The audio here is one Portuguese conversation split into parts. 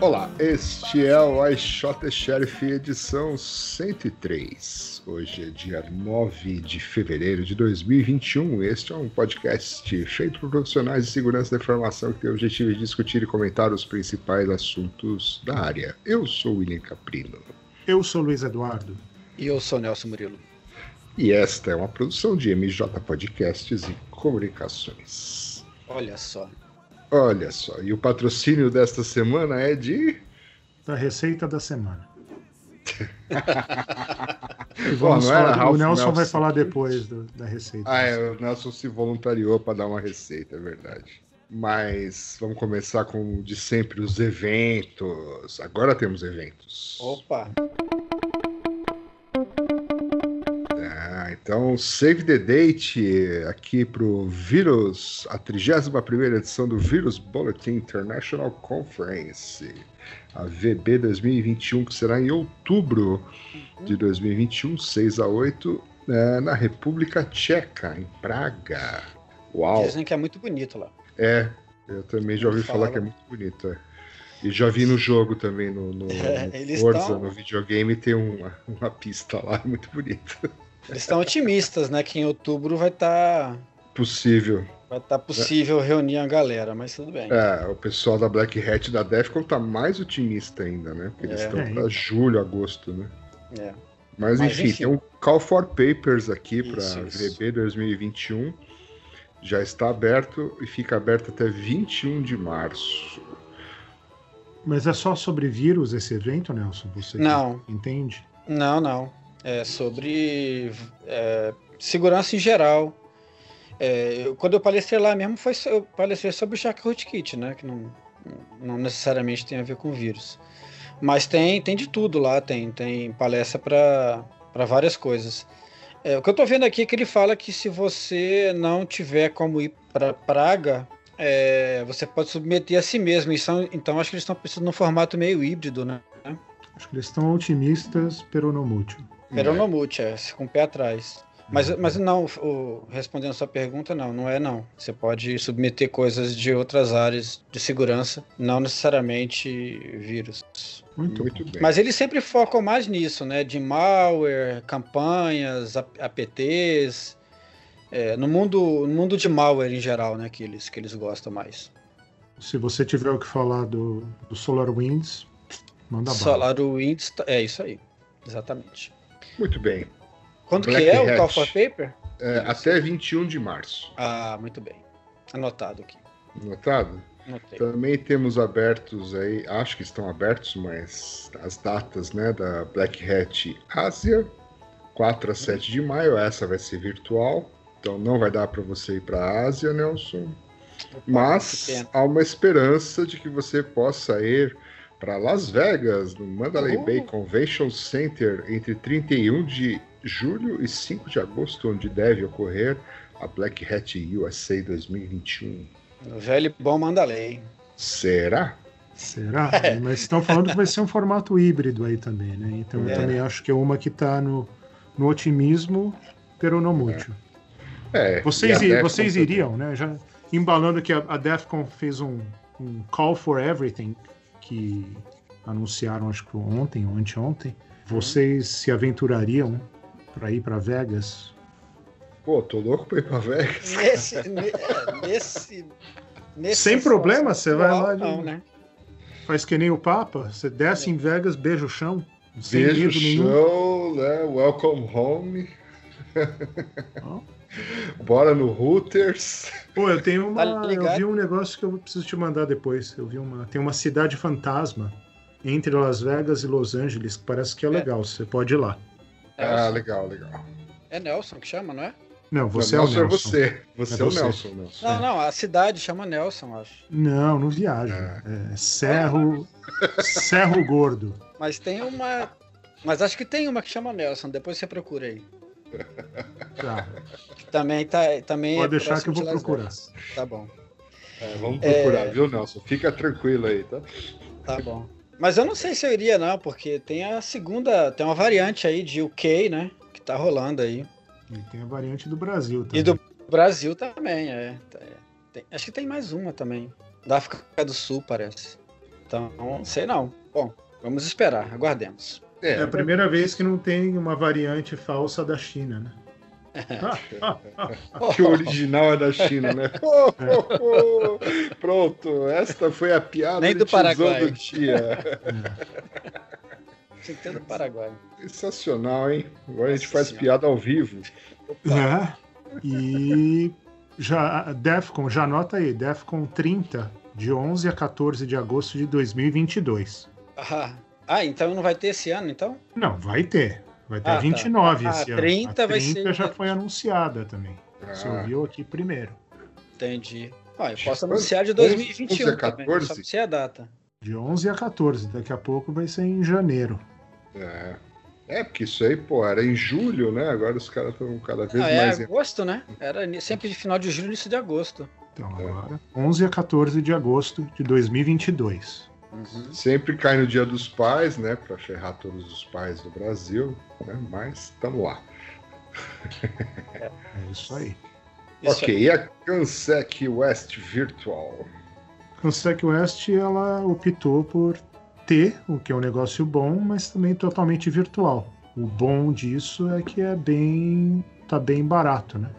Olá, este é o iShot Sheriff edição 103. Hoje é dia 9 de fevereiro de 2021. Este é um podcast feito por profissionais de segurança da informação que tem o objetivo de discutir e comentar os principais assuntos da área. Eu sou o William Caprino. Eu sou Luiz Eduardo. E eu sou Nelson Murilo. E esta é uma produção de MJ Podcasts e Comunicações. Olha só. Olha só, e o patrocínio desta semana é de. Da receita da semana. Vamos não era falar- Ralph o Nelson vai Nelson? falar depois do- da receita. Ah, é, o Nelson se voluntariou para dar uma receita, é verdade. Mas vamos começar com de sempre os eventos. Agora temos eventos. Opa. Então, save the date aqui pro Vírus, a 31ª edição do Vírus Bulletin International Conference, a VB 2021, que será em outubro de 2021, 6 a 8, né, na República Tcheca, em Praga. Uau! Dizem que é muito bonito lá. É, eu também já ouvi Fala. falar que é muito bonito. é. E já vi no jogo também, no, no, É, no Forza, tão- no videogame, tem uma, uma pista lá, é muito bonita. Eles estão otimistas, né? Que em outubro vai estar Possível. vai tá possível reunir a galera, mas tudo bem. É, o pessoal da Black Hat e da Defcon tá mais otimista ainda, né? Porque eles É. estão É. pra julho, agosto, né? É. Mas, Mas, enfim, enfim. tem um Call for Papers aqui para. VB 2021. Já está aberto e fica aberto até 21 de março. Mas é só sobre vírus esse evento, Nelson? Você Não. entende? Não, não. É sobre é, segurança em geral. É, eu- quando eu palestrei lá mesmo, foi eu palestrei sobre o Shark Rootkit, né? Que não, não necessariamente tem a ver com vírus. Mas tem, tem de tudo lá, tem, tem palestra para várias coisas. É, o que eu tô vendo aqui é que ele fala que se você não tiver como ir para Praga, é, você pode submeter a si mesmo. São- então acho que eles estão pensando num formato meio híbrido, né? Acho que eles estão otimistas, pero no mútil. Peronomute, é, com o pé atrás. Mas, mas não, o- respondendo a sua pergunta, não, não é não. Você pode submeter coisas de outras áreas de segurança, não necessariamente vírus. Muito, Muito bom. bem. Mas eles sempre focam mais nisso, né? De malware, campanhas, APTs. é, no, mundo, no mundo de malware em geral, né? Que eles, que eles gostam mais. Se você tiver o que falar do, do SolarWinds, manda bala. SolarWinds, é isso aí. Exatamente. Muito bem. Quando Black que é Hat. o Call for Paper? É, até 21 de março. Ah, muito bem. Anotado aqui. Notado? Anotei. Também temos abertos aí, acho que estão abertos, mas as datas né, da Black Hat Ásia, 4 a 7 de maio, essa vai ser virtual, então não vai dar para você ir para a Ásia, Nelson. Mas há uma esperança de que você possa ir para Las Vegas, no Mandalay Uh. Bay Convention Center, entre 31 de julho e 5 de agosto, onde deve ocorrer a Black Hat USA 2021. O velho e bom Mandalay. Será? Será? É. Mas estão falando que vai ser um formato híbrido aí também, né? Então eu É. também acho que é uma que está no, no otimismo, pero no mútil. É. Vocês, a i- Defcon vocês também. iriam, né? Já embalando que a, a Defcon fez um, um Call for Everything que anunciaram, acho que ontem ou anteontem. Vocês se aventurariam para ir para Vegas? Pô, tô louco pra ir pra Vegas. Nesse, ne- é, nesse, nesse Sem problema, você vai lá de- Não, né? Faz que nem o Papa, você desce em Vegas, beija o chão, sem Beijo, medo nenhum. show, né? Welcome home. Ó. Bora no Hooters. Pô, eu tenho uma. Tá eu vi um negócio que eu preciso te mandar depois. Eu vi uma. Tem uma cidade fantasma entre Las Vegas e Los Angeles, que parece que é legal. Você pode ir lá. Ah, Nelson. legal, legal. É Nelson que chama, não é? Não, você não, é o Nelson. é você. Você é, É o você. Nelson, Nelson. Não, não, a cidade chama Nelson, acho. Não, não viaja. É Cerro, Cerro Gordo. Mas tem uma. Mas acho que tem uma que chama Nelson, depois você procura aí. Tá. Também tá. Também Pode é deixar que eu vou procurar. Vegas. Tá bom, É, vamos É. procurar, viu, Nelson? Fica tranquilo aí, tá? tá bom. Mas eu não sei se eu iria, não, porque tem a segunda. Tem uma variante aí de UK, né? Que tá rolando aí. E tem a variante do Brasil também. E do Brasil também, é. Tá- é. Tem- acho que tem mais uma também. Da África do Sul, parece. Então, sei não. Bom, vamos esperar, aguardemos. É a primeira vez que não tem uma variante falsa da China, né? Que o original é da China, né? Oh, oh, oh. Pronto, esta foi a piada Nem do Paraguai. do dia. Tinha que ter do Paraguai. Sensacional, hein? Agora a gente faz Senhora. piada ao vivo. É. E já Defcon, já anota aí, Defcon 30, de 11 a 14 de agosto de 2022. Ah, ah, então não vai ter esse ano, então? Não, vai ter. Vai ter Ah, a tá. 29 Ah, esse ano. 30 a vai 30 ser- já foi anunciada também. Você Ah, ouviu aqui primeiro. Entendi. Ah, eu posso anunciar de 11 2021 a também, 14? só não sei a data. De 11 a 14. Daqui a pouco vai ser em janeiro. é. É, porque isso aí, pô, era em julho, né? Agora os caras estão cada vez Ah, é mais. em- agosto, né? Era sempre de final de julho, início de agosto. Então É. agora, 11 a 14 de agosto de 2022. Uhum. Sempre cai no dia dos pais, né? Pra ferrar todos os pais do Brasil, né? Mas estamos lá. É isso aí. Isso ok, e a Cansec West Virtual? A Sec West ela optou por ter, o que é um negócio bom, mas também totalmente virtual. O bom disso é que é bem. tá bem barato, né?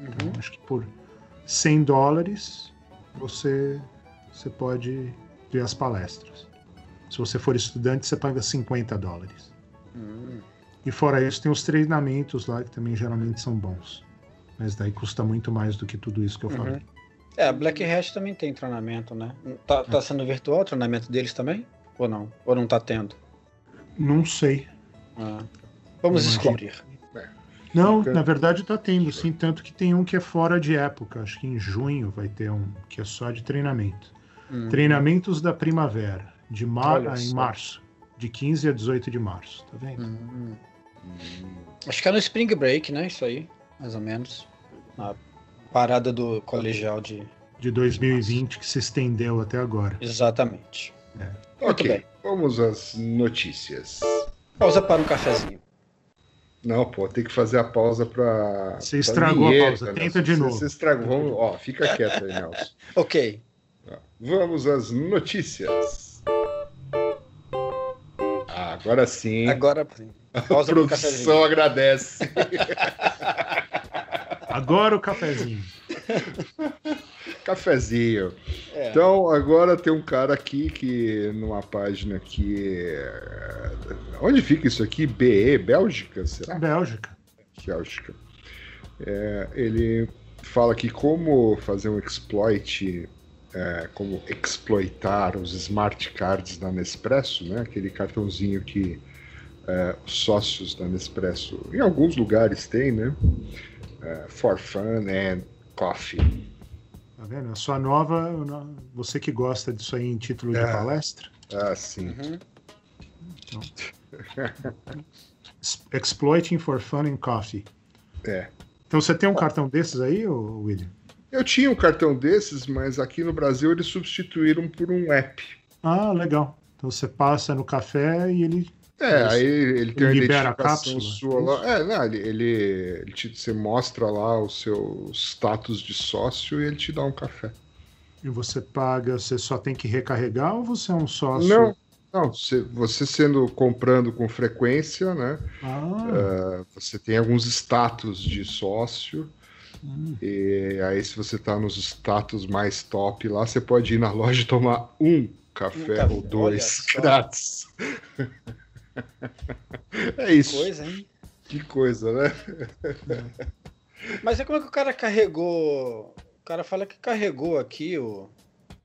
Uhum. Então, acho que por 100 dólares você, você pode ver as palestras. Se você for estudante, você paga 50 dólares. Hum. E fora isso, tem os treinamentos lá que também geralmente são bons. Mas daí custa muito mais do que tudo isso que eu Uhum. falei. É, a Black Hat também tem treinamento, né? Tá, tá sendo virtual o treinamento deles também? Ou não? Ou não tá tendo? Não sei. Ah. Vamos Não descobrir. Não, Fica- na verdade tá tendo, sim. Tanto que tem um que é fora de época. Acho que em junho vai ter um que é só de treinamento. Hum. Treinamentos da primavera, de mar... Olha em só. março. De 15 a 18 de março, tá vendo? Hum. Acho que é no Spring Break, né? Isso aí, mais ou menos. Na parada do colegial de. De 2020 que se estendeu até agora. Exatamente. Muito Ok, bem. vamos às notícias. Pausa para um cafezinho. Não, pô, tem que fazer a pausa pra. Você pra estragou a vinheta, pausa, Nelson. tenta de Você- novo. Você estragou. Vamos, ó, fica quieto aí, Nelson. Ok. Vamos às notícias. Ah, agora sim. Agora sim. a produção agradece. Agora o cafezinho. Cafezinho. É. Então, agora tem um cara aqui que, numa página que. é- Onde fica isso aqui? BE, Bélgica? Será? Bélgica. Bélgica. É, ele fala aqui como fazer um exploit, é, como exploitar os smart cards da Nespresso, né? Aquele cartãozinho que é, os sócios da Nespresso, em alguns lugares tem, né? É, for fun and coffee. Tá vendo? A sua nova. Você que gosta disso aí em título de É. palestra. Ah, sim. Uhum. Exploiting for Fun and Coffee. É. Então você tem um cartão desses aí, William? Eu tinha um cartão desses, mas aqui no Brasil eles substituíram por um app. Ah, legal. Então você passa no café e ele. É, Isso. aí ele tem Ele libera a cápsula, sua lá. É, não, ele, ele, ele te, você mostra lá o seu status de sócio e ele te dá um café. E você paga, você só tem que recarregar ou você é um sócio? Não, não, você, você sendo comprando com frequência, né? Ah, uh, você tem alguns status de sócio. Hum. E aí, se você tá nos status mais top lá, você pode ir na loja e tomar um café, café, ou dois grátis. é isso. Coisa, hein? Que coisa, né? Mas é como é que o cara carregou. O cara fala que carregou aqui o.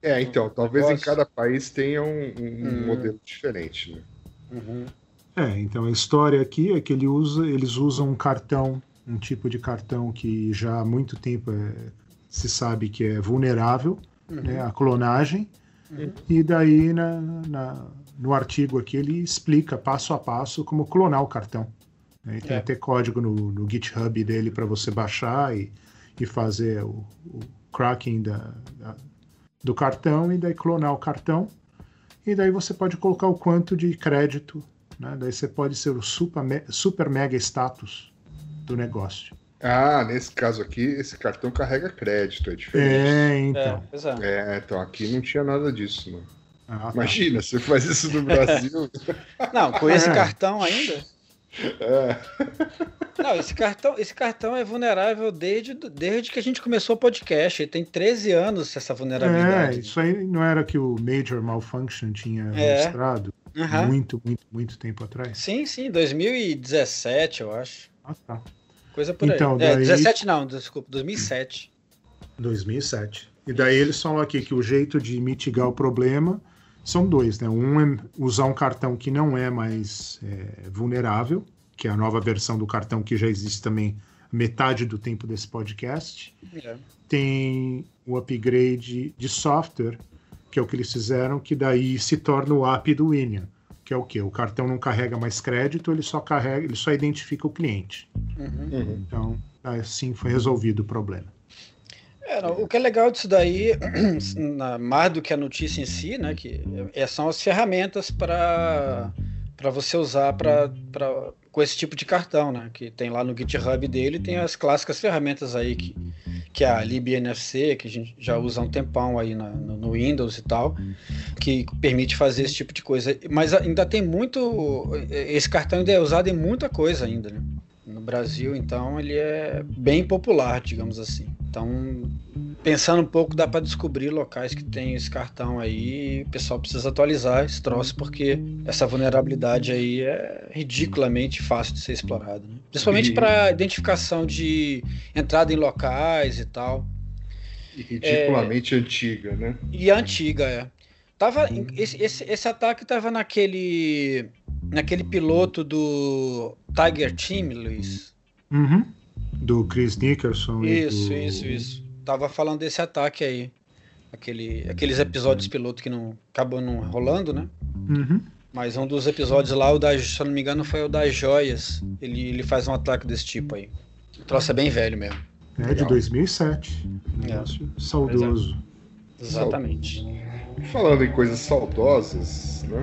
É, então, talvez negócio. em cada país tenha um, um Hum. modelo diferente, né? Uhum. É, então a história aqui é que ele usa, eles usam um cartão, um tipo de cartão que já há muito tempo é- se sabe que é vulnerável né, à clonagem. Uhum. E daí na, na- no artigo aqui ele explica passo a passo como clonar o cartão. né, e tem É. até código no, no GitHub dele para você baixar e, e fazer o, o cracking da- da- do cartão e daí clonar o cartão. E daí você pode colocar o quanto de crédito né? Daí você pode ser o super, super mega status do negócio. Ah, nesse caso aqui, esse cartão carrega crédito, é diferente. É, É, então. pois é. É, então aqui não tinha nada disso, não. Ah, tá. Imagina, você faz isso no Brasil. Não, com esse É. cartão ainda. é, Não, esse cartão, esse cartão é vulnerável desde, desde que a gente começou o podcast. Ele tem 13 anos essa É, vulnerabilidade. isso aí não era que o Major Malfunction tinha É. mostrado Aham. muito, muito, muito tempo atrás? Sim, sim, 2017, eu acho. Ah, tá. Coisa por Então, aí. É, daí- 17 não, desculpa, 2007. 2007. E daí eles falam aqui que o jeito de mitigar o problema são dois, né? Um é usar um cartão que não é mais é, vulnerável, que é a nova versão do cartão que já existe também metade do tempo desse podcast. É. Tem o upgrade de software, que é o que eles fizeram, que daí se torna o app do Winian, que é o quê? O cartão não carrega mais crédito, ele só carrega, ele só identifica o cliente. Uhum. uhum. Então, assim foi resolvido o problema. É, não, o que é legal disso daí, mais do que a notícia em si, né, que é- são as ferramentas para para você usar pra, pra, com esse tipo de cartão, né, que tem lá no GitHub dele, tem as clássicas ferramentas aí que, que é a libNFC, que a gente já usa há um tempão aí na- no, no Windows e tal, que permite fazer esse tipo de coisa. Mas ainda tem muito, esse cartão ainda é usado em muita coisa ainda, né? No Brasil, então, ele é bem popular, digamos assim. Então, pensando um pouco, dá para descobrir locais que tem esse cartão aí o pessoal precisa atualizar esse troço, porque essa vulnerabilidade aí é ridiculamente fácil de ser explorada. Né? Principalmente E- para identificação de entrada em locais e tal. E ridiculamente antiga, né? E antiga, é. Tava, esse, esse, esse ataque tava naquele naquele piloto do Tiger Team, Luiz. Uhum. Do Chris Nickerson. e Isso, do... isso, isso. Tava falando desse ataque aí. Aquele, aqueles episódios piloto que não acabou não rolando, né? Uhum. Mas um dos episódios lá, o da, se eu não me engano, foi o das joias. Ele, ele faz um ataque desse tipo aí. O troço é bem velho mesmo. É de Legal. 2007. Um É. negócio saudoso. Exatamente. Falando em coisas saudosas, né?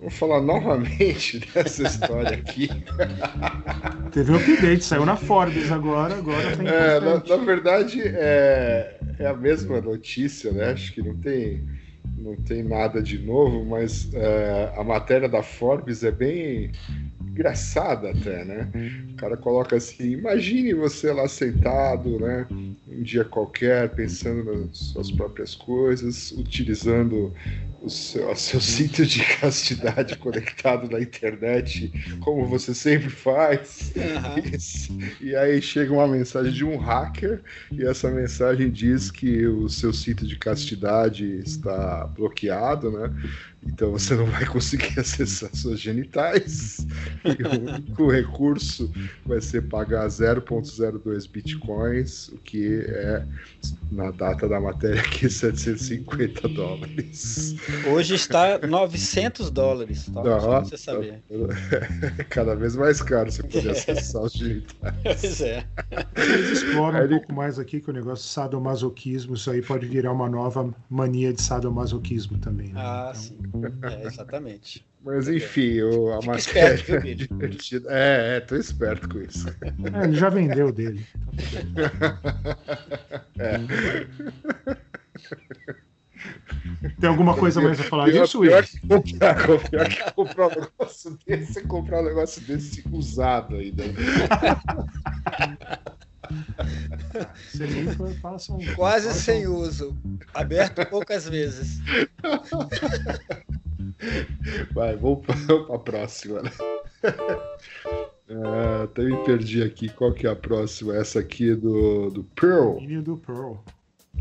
Vamos falar novamente dessa história aqui. Teve um update, saiu na Forbes agora, agora tá É, na, na verdade, é, é a mesma notícia, né? Acho que não tem, não tem nada de novo, mas é, a matéria da Forbes é bem engraçada até, né? O cara coloca assim, imagine você lá sentado, né? Um dia qualquer, pensando nas suas próprias coisas, utilizando seu, o seu cinto de castidade conectado na internet, como você sempre faz. Aham. Isso. E aí chega uma mensagem de um hacker e essa mensagem diz que o seu cinto de castidade está bloqueado, né? Então você não vai conseguir acessar suas genitais. E o único recurso vai ser pagar 0.02 bitcoins, o que é, na data da matéria aqui, 750 dólares. Hoje está 900 dólares, tá? Só pra Nossa. você saber. É cada vez mais caro você poder acessar os genitais. Pois é. Eles exploram Aí um ele- pouco mais aqui que o negócio de sadomasoquismo, isso aí pode virar uma nova mania de sadomasoquismo também. Né? Ah, Então, sim. É, exatamente. Mas enfim, o, a Fica matéria esperto, Billy? divertida. É, é, tô esperto com isso. é, ele já vendeu dele. Tem alguma coisa mais a falar Pior, disso, pior Will? comprar, pior que comprar um negócio desse é comprar um negócio desse usado ainda. Você limpa, passa um. Quase passa sem um- uso. Aberto poucas vezes. Vai, vamos pra, vamos pra próxima. Né? Ah, até me perdi aqui. Qual que é a próxima? Essa aqui do, do Pearl. Domínio do Pearl.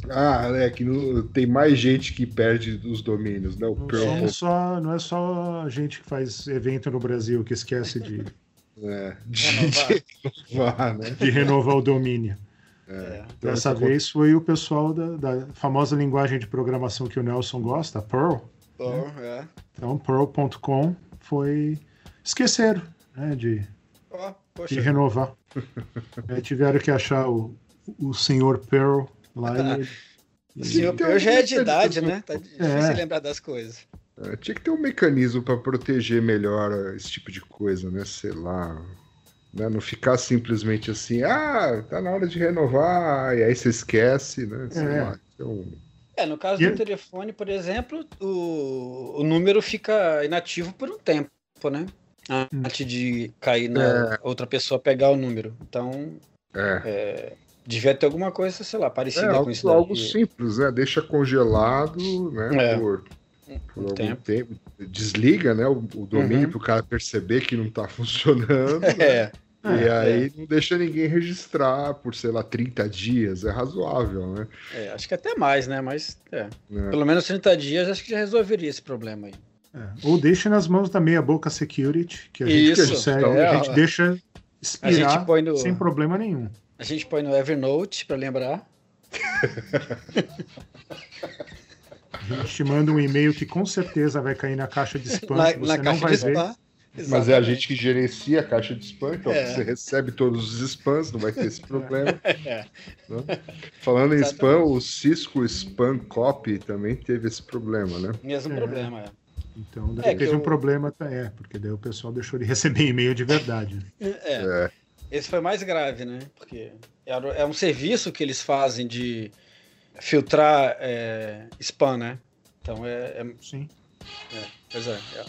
Ah, é que no- tem mais gente que perde os domínios, né? O Não, somos só, não é só a gente que faz evento no Brasil que esquece de, é, de, Renovar. de renovar, né? de renovar o domínio. É. Então, Dessa essa vez foi o pessoal da, da famosa linguagem de programação que o Nelson gosta, Perl. Bom, é. Então, Perl.com foi. Esqueceram né, de, Ó, de renovar. Aí tiveram que achar o, o senhor Perl lá e. O senhor Então, Peu já é de idade, né? Tá difícil É. lembrar das coisas. É, tinha que ter um mecanismo para proteger melhor eh, esse tipo de coisa, né? Sei lá. Né? Não ficar simplesmente assim, ah, tá na hora de renovar, e aí você esquece, né? Sei É. lá. Então, É, no caso E- do telefone, por exemplo, o, o número fica inativo por um tempo, né? Antes de cair na outra pessoa pegar o número. Então, é. Devia ter alguma coisa, sei lá, É parecida com algo, isso daí. algo simples, né? Deixa congelado, né? É. Por, por Um algum tempo. tempo. Desliga, né? O, o domínio Uhum. para o cara perceber que não tá funcionando. né? É, E aí não deixa ninguém registrar por, sei lá, 30 dias. É razoável, né? é, acho que até mais, né? Mas, é. Né? Pelo menos 30 dias, acho que já resolveria esse problema aí. É, Ou deixa nas mãos da meia boca security, que a gente Isso, consegue, então, a é, gente deixa A gente expirar põe no, sem problema nenhum. A gente põe no Evernote pra lembrar. A gente te manda um e-mail que com certeza vai cair na caixa de spam, Na, que na você não caixa vai de ver. spam. Mas é a gente que gerencia a caixa de spam, então É. você recebe todos os spams, não vai ter esse problema. É. né? Falando em Exatamente. spam, o Cisco Spam Copy também teve esse problema, né? Mesmo É. problema, é. Então É, teve um eu- problema, tá, é, porque daí o pessoal deixou de receber e-mail de verdade. né? É. É. Esse foi mais grave, né? Porque é um serviço que eles fazem de filtrar é, spam, né? Então é, é- Sim. pois é, é.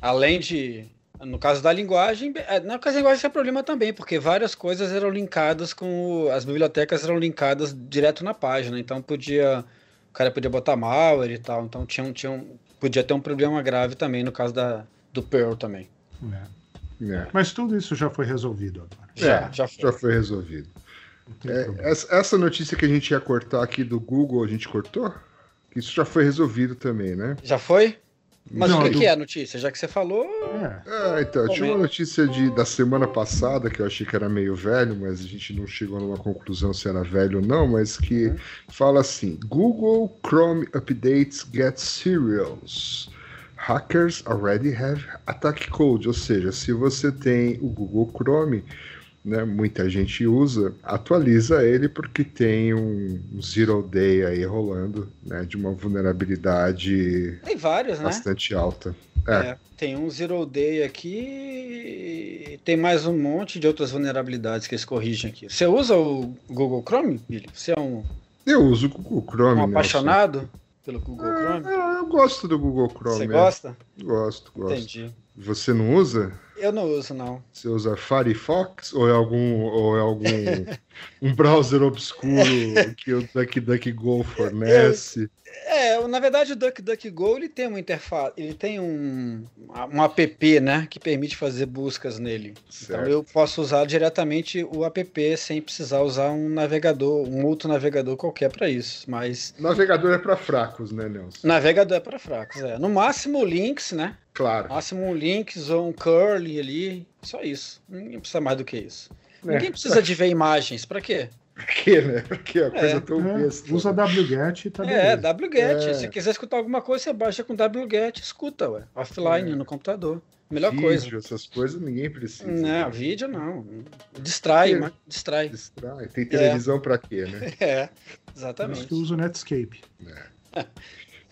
Além de. No caso da linguagem, é, no caso da linguagem é problema também, porque várias coisas eram linkadas com. o- As bibliotecas eram linkadas direto na página, então podia. O cara podia botar malware e tal, então tinha, um- tinha um, podia ter um problema grave também no caso da, do Perl também. É. É. Mas tudo isso já foi resolvido agora. Já, É, já foi. Já foi resolvido. É, essa, essa notícia que a gente ia cortar aqui do Google, a gente cortou? Isso já foi resolvido também, né? Já foi? Mas Não, o que, do- que é a notícia? Já que você falou, É, Ah, então, tinha uma notícia de, da semana passada que eu achei que era meio velho, mas a gente não chegou numa conclusão se era velho ou não, mas que Uhum. fala assim: Google Chrome updates get serials. Hackers already have attack code, ou seja, se você tem o Google Chrome, né, muita gente usa, atualiza ele porque tem um, um zero day aí rolando, né, de uma vulnerabilidade tem vários, né? bastante alta. É. É, tem um Zero Day aqui e tem mais um monte de outras vulnerabilidades que eles corrigem aqui. Você usa o Google Chrome, Billy? Você é um, Eu uso o Google Chrome. um Nelson. apaixonado pelo Google Chrome? Eu gosto do Google Chrome. Você é. gosta? Gosto, gosto. Entendi. Você não usa? Eu não uso, não. Você usa Firefox ou é algum ou é algum um browser obscuro que o DuckDuckGo fornece? É, na verdade o DuckDuckGo ele tem uma interface, ele tem um, um app, né, que permite fazer buscas nele. Então Certo. eu posso usar diretamente o app sem precisar usar um navegador, um outro navegador qualquer para isso. Mas Navegador é para fracos, né, Nelson? navegador é para fracos, é. No máximo links, né? Claro. Máximo um links ou um curly ali, só isso. Ninguém precisa mais do que isso. É. Ninguém precisa de ver imagens, pra quê? Pra quê, né? Porque é uma coisa É. tão É, besta. usa wget e tá É, beleza. wget. É. Se quiser escutar alguma coisa, você baixa com wget, escuta, ué. Offline, É. no computador. Melhor Vídeo, coisa. essas coisas ninguém precisa. Não, vídeo não. Distrai, mas distrai. Distrai. Tem televisão pra quê, né? É, Por isso exatamente. que eu uso o Netscape.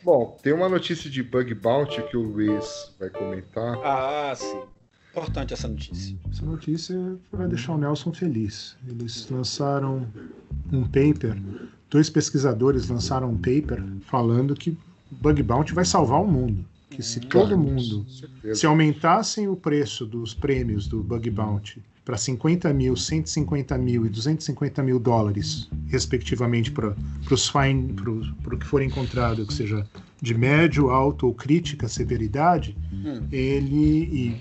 Bom, tem uma notícia de bug bounty que o Luiz vai comentar. Ah, sim. Importante essa notícia. Essa notícia vai deixar o Nelson feliz. Eles lançaram um paper, dois pesquisadores lançaram um paper falando que bug bounty vai salvar o mundo. Que se todo Claro, mundo, se aumentassem o preço dos prêmios do bug bounty para 50 mil, 150 mil e 250 mil dólares, respectivamente, para os fine, para o que for encontrado, que seja de médio, alto ou crítica severidade, Hum. ele e,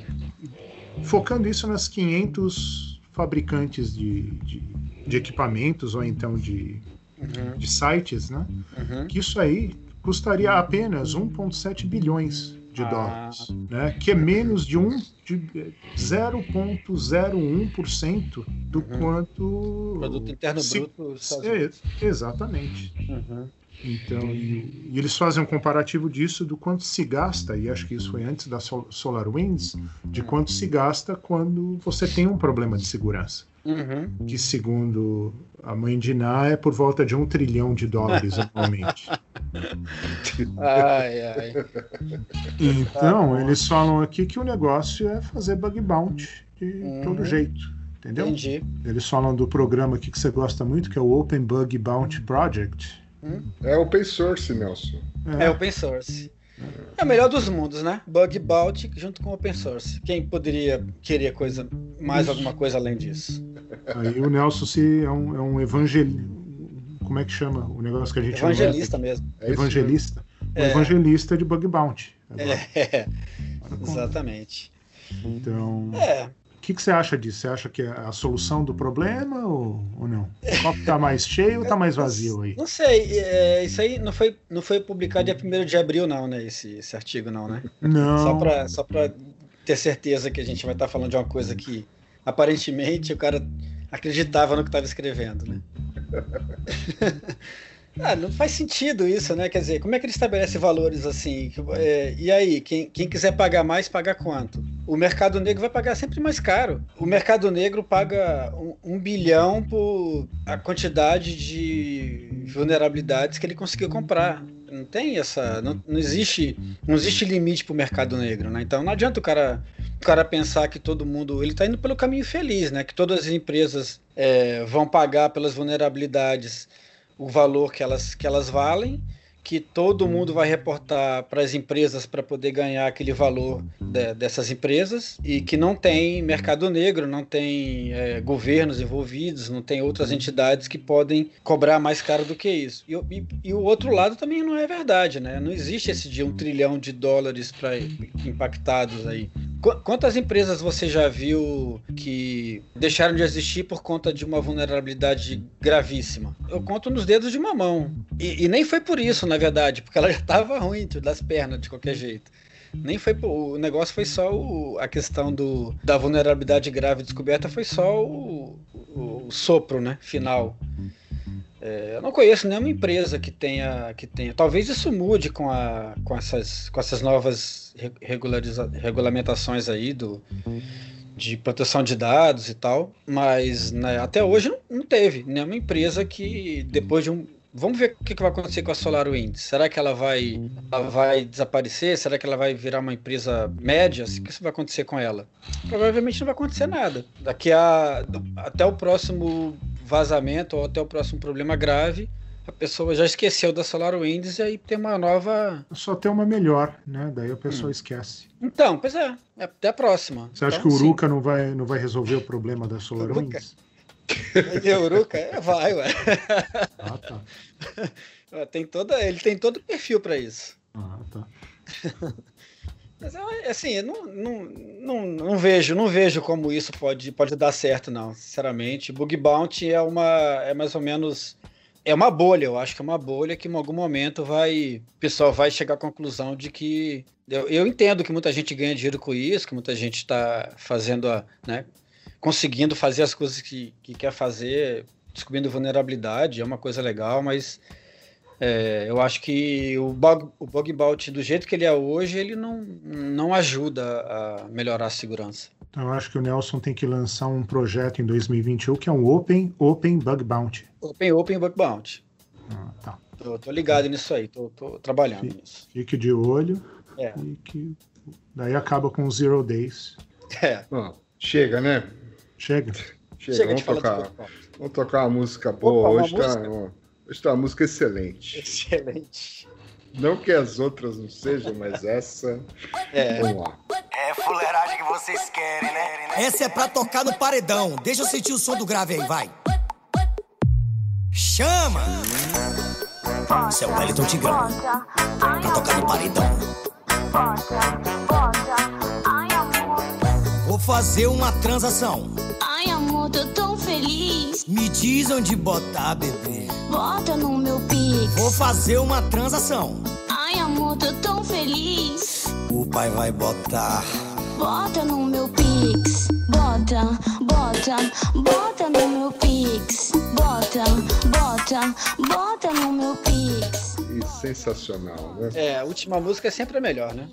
focando isso nas 500 fabricantes de, de, de equipamentos ou então de Uhum, de sites, né? uhum. Que isso aí custaria apenas 1,7 bilhões de Ah. dólares, né? Que é menos de um de 0,01% do Uhum. quanto Produto interno se- bruto. Estados É, exatamente. Uhum. Então, e, e eles fazem um comparativo disso do quanto se gasta, e acho que isso foi antes da Sol- SolarWinds, de quanto se gasta quando você tem um problema de segurança. Uhum. Que, segundo a mãe de Ná, é por volta de um trilhão de dólares anualmente. Ai, ai. Então, eles falam aqui que o negócio é fazer bug bounty de Uhum. todo jeito. Entendeu? Entendi. Eles falam do programa aqui que você gosta muito, que é o Open Bug Bounty Project. É open source, Nelson. É open source. É o melhor dos mundos, né? Bug bounty junto com open source. Quem poderia querer coisa, mais alguma coisa além disso? Aí o Nelson se é um, é um evangelista. Como é que chama o negócio que a gente chama? Evangelista mesmo. É isso Evangelista. Um É. evangelista de bug bounty. Agora, É, exatamente. Então, É, que, que você acha disso? Você acha que é a solução do problema ou, ou não? Qual que tá mais cheio ou tá mais vazio aí? não sei, é, isso aí não foi, não foi publicado dia 1 de abril, não, né? Esse, esse artigo, não, né? Não. Só pra, só pra ter certeza que a gente vai estar falando de uma coisa que aparentemente o cara acreditava no que estava escrevendo, né? Ah, não faz sentido isso, né? Quer dizer, como é que ele estabelece valores assim? É, e aí, quem, quem quiser pagar mais, paga quanto? O mercado negro vai pagar sempre mais caro. O mercado negro paga um, um bilhão por a quantidade de vulnerabilidades que ele conseguiu comprar. Não tem essa. Não, não existe, não existe limite para o mercado negro, né? Então não adianta o cara, o cara pensar que todo mundo. Ele está indo pelo caminho feliz, né? Que todas as empresas é, vão pagar pelas vulnerabilidades o valor que elas, que elas valem, que todo mundo vai reportar para as empresas para poder ganhar aquele valor de- dessas empresas e que não tem mercado negro, não tem é, governos envolvidos, não tem outras entidades que podem cobrar mais caro do que isso. E, o- e- e o outro lado também não é verdade, né? Não existe esse de um trilhão de dólares para impactados aí. Qu- Quantas empresas você já viu que deixaram de existir por conta de uma vulnerabilidade gravíssima? Eu conto nos dedos de uma mão. E, e nem foi por isso, na verdade, porque ela já estava ruim das pernas de qualquer jeito. Nem foi o negócio foi só o- a questão do, da vulnerabilidade grave descoberta foi só o, o- o sopro, né, final. É, eu não conheço nenhuma empresa que tenha que tenha. Talvez isso mude com, a, com essas com essas novas regulariza- regulamentações aí do de proteção de dados e tal, mas né, até hoje não, não teve nenhuma empresa que depois de um Vamos ver o que vai acontecer com a SolarWinds. Será que ela vai, ela vai desaparecer? Será que ela vai virar uma empresa média? O que vai acontecer com ela? Provavelmente não vai acontecer nada. Daqui a até o próximo vazamento ou até o próximo problema grave, a pessoa já esqueceu da SolarWinds e aí tem uma nova. Só tem uma melhor, né? Daí a Hum. pessoa esquece. Então, pois é, até a próxima. Você acha Então, que o sim. Uruca não vai, não vai resolver o problema da SolarWinds? É Uruca? É, vai, ué. Ah, tá. Tem toda, ele tem todo o perfil para isso. Ah, tá. Mas assim, não, não, não, não vejo, não vejo como isso pode, pode dar certo, não, sinceramente. Bug Bounty é uma. é mais ou menos. É uma bolha, eu acho que é uma bolha que em algum momento vai. O pessoal vai chegar à conclusão de que. Eu, eu entendo que muita gente ganha dinheiro com isso, que muita gente está fazendo a. Né, conseguindo fazer as coisas que, que quer fazer, descobrindo vulnerabilidade, é uma coisa legal, mas é, eu acho que o bug, o bug bounty do jeito que ele é hoje, ele não, não ajuda a melhorar a segurança. Então eu acho que o Nelson tem que lançar um projeto em 2021 que é um Open Open Bug Bounty. Open Open Bug Bounty. Ah, tá. Tô, tô ligado nisso aí, tô, tô trabalhando Sim. nisso. Fique de olho. É. E que daí acaba com Zero Days. É, Bom, chega, né? Chega. Chega, chega vamos de falar tocar. Vamos tocar uma música boa. Opa, uma hoje, música? Tá, hoje tá uma música excelente. Excelente. Não que as outras não sejam, mas essa. É, Vamos lá. É fuleiragem que vocês querem, né? Essa é pra tocar no paredão. Deixa eu sentir o som do grave aí, vai. Chama! Isso é o Wellington Tigrão. Pra tocar no paredão. Ai, amor, Vou fazer uma transação. Feliz. Me diz onde botar, bebê. Bota no meu Pix. Vou fazer uma transação. Ai, amor, tô tão feliz. O pai vai botar. Bota no meu Pix. Bota, bota, bota no meu Pix. Bota, bota, bota no meu Pix. E sensacional, né? É, a última música é sempre a melhor, né?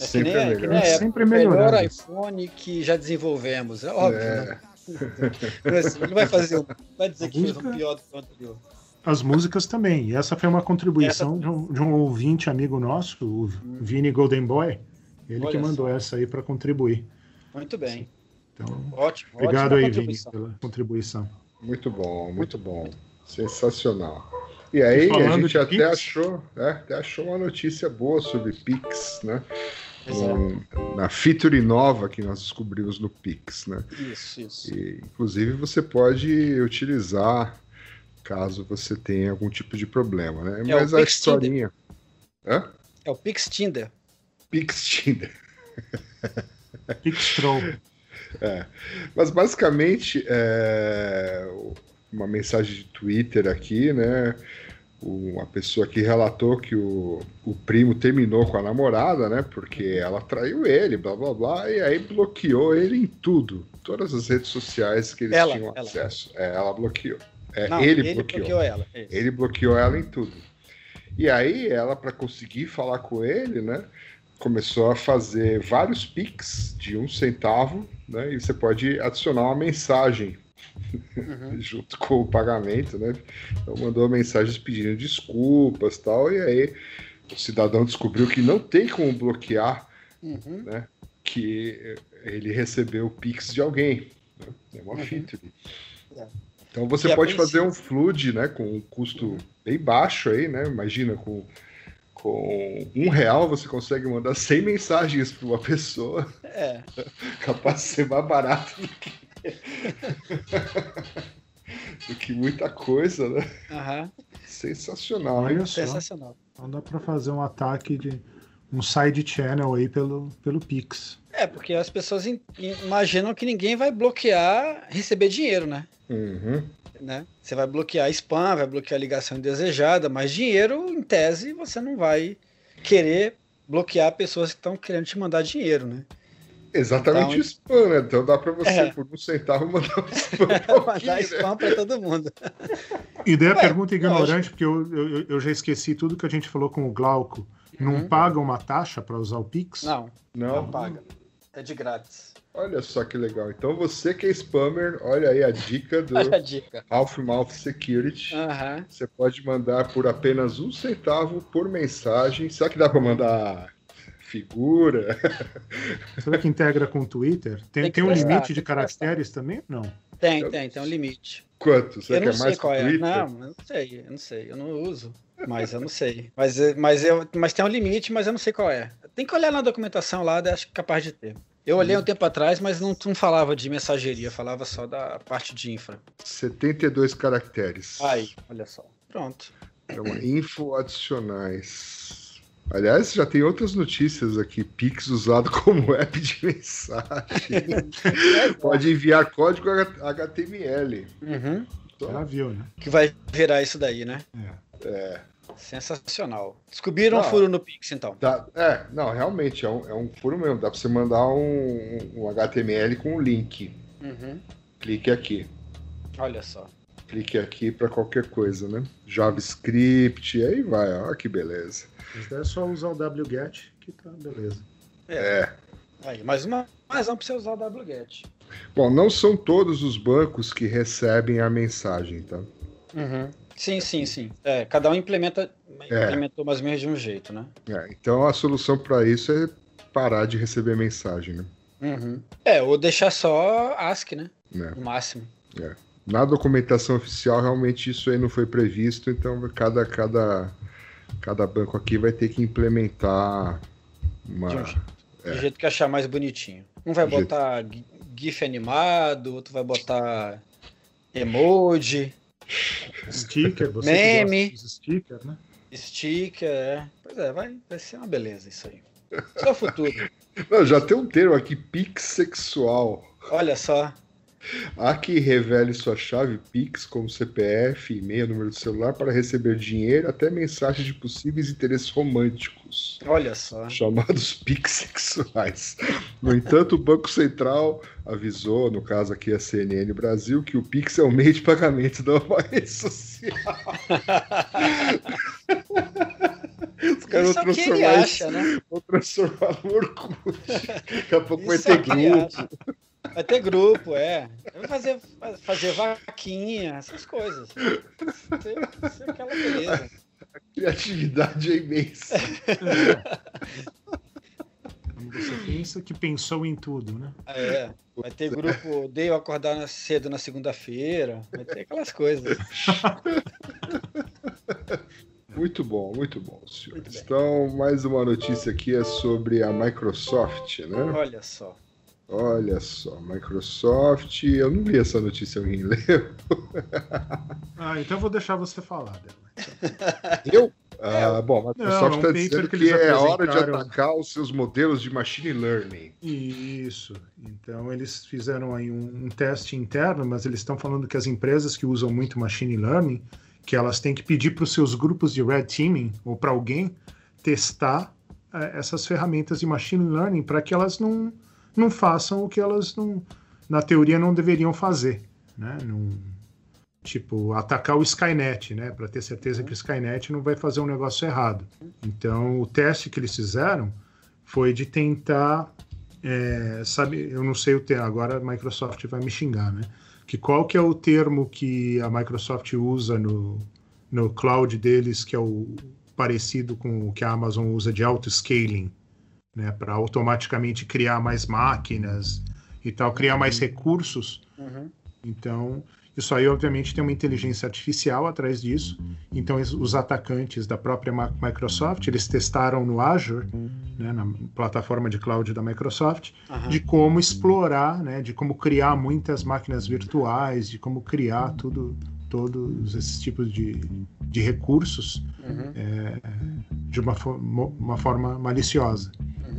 É que Sempre nem- é que melhor. nem a época, Sempre o melhor melhorando. iPhone que já desenvolvemos. É óbvio, É. né? Não é assim, Não vai fazer, vai dizer que fez um Música- pior do que o anterior. As músicas também. E essa foi uma contribuição de, um, de um ouvinte amigo nosso, o Vini Golden Boy. Ele Olha que mandou só. essa aí para contribuir. Muito bem. Então, Ótimo. obrigado aí, Vini, pela contribuição. Muito bom, muito bom. Sensacional. E aí, E a gente até Pix? achou, é, até achou uma notícia boa sobre Pix, né? É. Um- na feature nova que nós descobrimos no Pix, né? Isso, isso. E, inclusive, você pode utilizar caso você tenha algum tipo de problema, né? É o Mas a Pix historinha. Hã? É o Pix Tinder. Pix Tinder. Pixtroll. Mas basicamente é uma mensagem de Twitter aqui, né? Uma pessoa que relatou que o, o primo terminou com a namorada, né? Porque ela traiu ele, blá blá blá, e aí bloqueou ele em tudo. Todas as redes sociais que eles Ela, tinham ela. acesso. É, ela bloqueou. É, Não, ele, bloqueou. bloqueou ela. Isso. Ele bloqueou ela em tudo. E aí ela, para conseguir falar com ele, né, começou a fazer vários pics de um centavo, né, e você pode adicionar uma mensagem Uhum. junto com o pagamento, né? Então mandou mensagens pedindo desculpas, tal, e aí o cidadão descobriu que não tem como bloquear Uhum. que ele recebeu o Pix de alguém. né? É uma Uhum. feature. É. Então você E a pode princípio- fazer um flood, né? Com um custo bem baixo aí, né? Imagina, com, com um real você consegue mandar 100 mensagens para uma pessoa, É. capaz de ser mais barato do que, do que muita coisa, né? Aham. Sensacional, hein? Olha só. Sensacional. Então dá para fazer um ataque de um side channel aí pelo, pelo Pix. É, porque as pessoas in- imaginam que ninguém vai bloquear receber dinheiro, né? Uhum. né? Você vai bloquear spam, vai bloquear ligação indesejada, mas dinheiro, em tese, você não vai querer bloquear pessoas que estão querendo te mandar dinheiro, né? Exatamente Então- spam, né? Então dá para você, É. por um centavo, mandar um spam pra alguém, mandar né? spam para todo mundo. Ideia Ué, pergunta ignorante, porque eu, eu, eu já esqueci tudo que a gente falou com o Glauco. Não Uhum. paga uma taxa para usar o Pix? Não, não Não, paga. É de grátis. olha só que legal. Então você que é spammer, olha aí a dica do a dica. Half Mouth Security. Aham. Você pode mandar por apenas um centavo por mensagem. Será que dá para mandar figura? Será que integra com o Twitter? Tem, Tem que tem um prestar, limite de que caracteres também? Não. Tem, tem, tem um limite. Quanto? Será eu que não é sei mais que qual é. Não, eu não sei, eu não sei. Eu não uso. Mas eu não sei. Mas, é- mas, eu, mas tem um limite, mas eu não sei qual é. Tem que olhar na documentação lá, acho que é capaz de ter. Eu olhei um tempo atrás, mas não, não falava de mensageria, falava só da parte de infra. 72 caracteres. Aí, olha só. Pronto. É uma info adicionais. Aliás, já tem outras notícias aqui. Pix usado como app de mensagem. Pode enviar código HTML. Uhum. Já viu, né? Que vai virar isso daí, né? É. Sensacional. Descobriram um Não. furo no Pix, então. Dá- é, não, realmente é um, é um furo mesmo. Dá para você mandar um, um HTML com um link. Uhum. Clique aqui. Olha só. Clique aqui para qualquer coisa, né? JavaScript, aí vai, ó que beleza. Mas é só usar o wget que tá beleza. É. Aí, mais uma razão para você usar o wget. Bom, não são todos os bancos que recebem a mensagem, tá? Uhum. Sim, sim, sim. É, cada um implementa, É. implementou mais ou menos de um jeito, né? É, então a solução para isso é parar de receber mensagem, né? Uhum. É, ou deixar só ASCII, né? Né? No máximo. Na documentação oficial, realmente isso aí não foi previsto, então cada, cada, cada banco aqui vai ter que implementar uma. De um jeito. Do jeito que achar mais bonitinho. Um vai Do jeito- botar gi- GIF animado, outro vai botar emoji, Sticker, você Meme. stickers, né? sticker. É. Pois é, vai, vai ser uma beleza isso aí. É o futuro. Não, já tem um termo aqui, pix sexual. Olha só. Há que revele sua chave Pix como CPF, e-mail, número de celular para receber dinheiro, até mensagens de possíveis interesses românticos, Olha só. chamados Pix sexuais. No entanto, o Banco Central avisou, no caso aqui a CNN Brasil, que o Pix é o meio de pagamento da nova rede social. Os caras Isso é vão ele transformar isso acha, né? Vou transformar no Orkut. Daqui a pouco vai Isso é ter grupo. Vai ter grupo, é. Vai fazer, fazer vaquinha, essas coisas. Ser, ser aquela beleza. Criatividade é imensa. Você pensa que pensou em tudo, né? É. Vai ter grupo, odeio acordar cedo na segunda-feira. Vai ter aquelas coisas. Muito bom, muito bom, senhores. Muito. Então, mais uma notícia aqui é sobre a Microsoft, né? Olha só. Olha só, Microsoft. Eu não li essa notícia, alguém leu? Ah, então eu vou deixar você falar dela. Eu? Ah, bom, a Microsoft é um está paper dizendo que que, é hora de atacar os seus modelos de machine learning. Isso. Então eles fizeram aí um, um teste interno, mas eles estão falando que as empresas que usam muito machine learning, que elas têm que pedir para os seus grupos de red teaming ou para alguém testar eh, essas ferramentas de machine learning para que elas não, não façam o que elas não, na teoria não deveriam fazer, né? Tipo atacar o Skynet, né? Para ter certeza que o Skynet não vai fazer um negócio errado. Então o teste que eles fizeram foi de tentar é, sabe, eu não sei o termo, agora a Microsoft vai me xingar, né? Que qual que é o termo que a Microsoft usa no, no cloud deles, que é o parecido com o que a Amazon usa de auto-scaling, né? Para automaticamente criar mais máquinas e tal, criar mais recursos. Uhum. Então, isso aí, obviamente, tem uma inteligência artificial atrás disso. Então, es- os atacantes da própria Microsoft, eles testaram no Azure, né, na plataforma de cloud da Microsoft, Aham. de como explorar, né, de como criar muitas máquinas virtuais, de como criar tudo, todos esses tipos de, de recursos Uhum. é, de uma, uma forma maliciosa.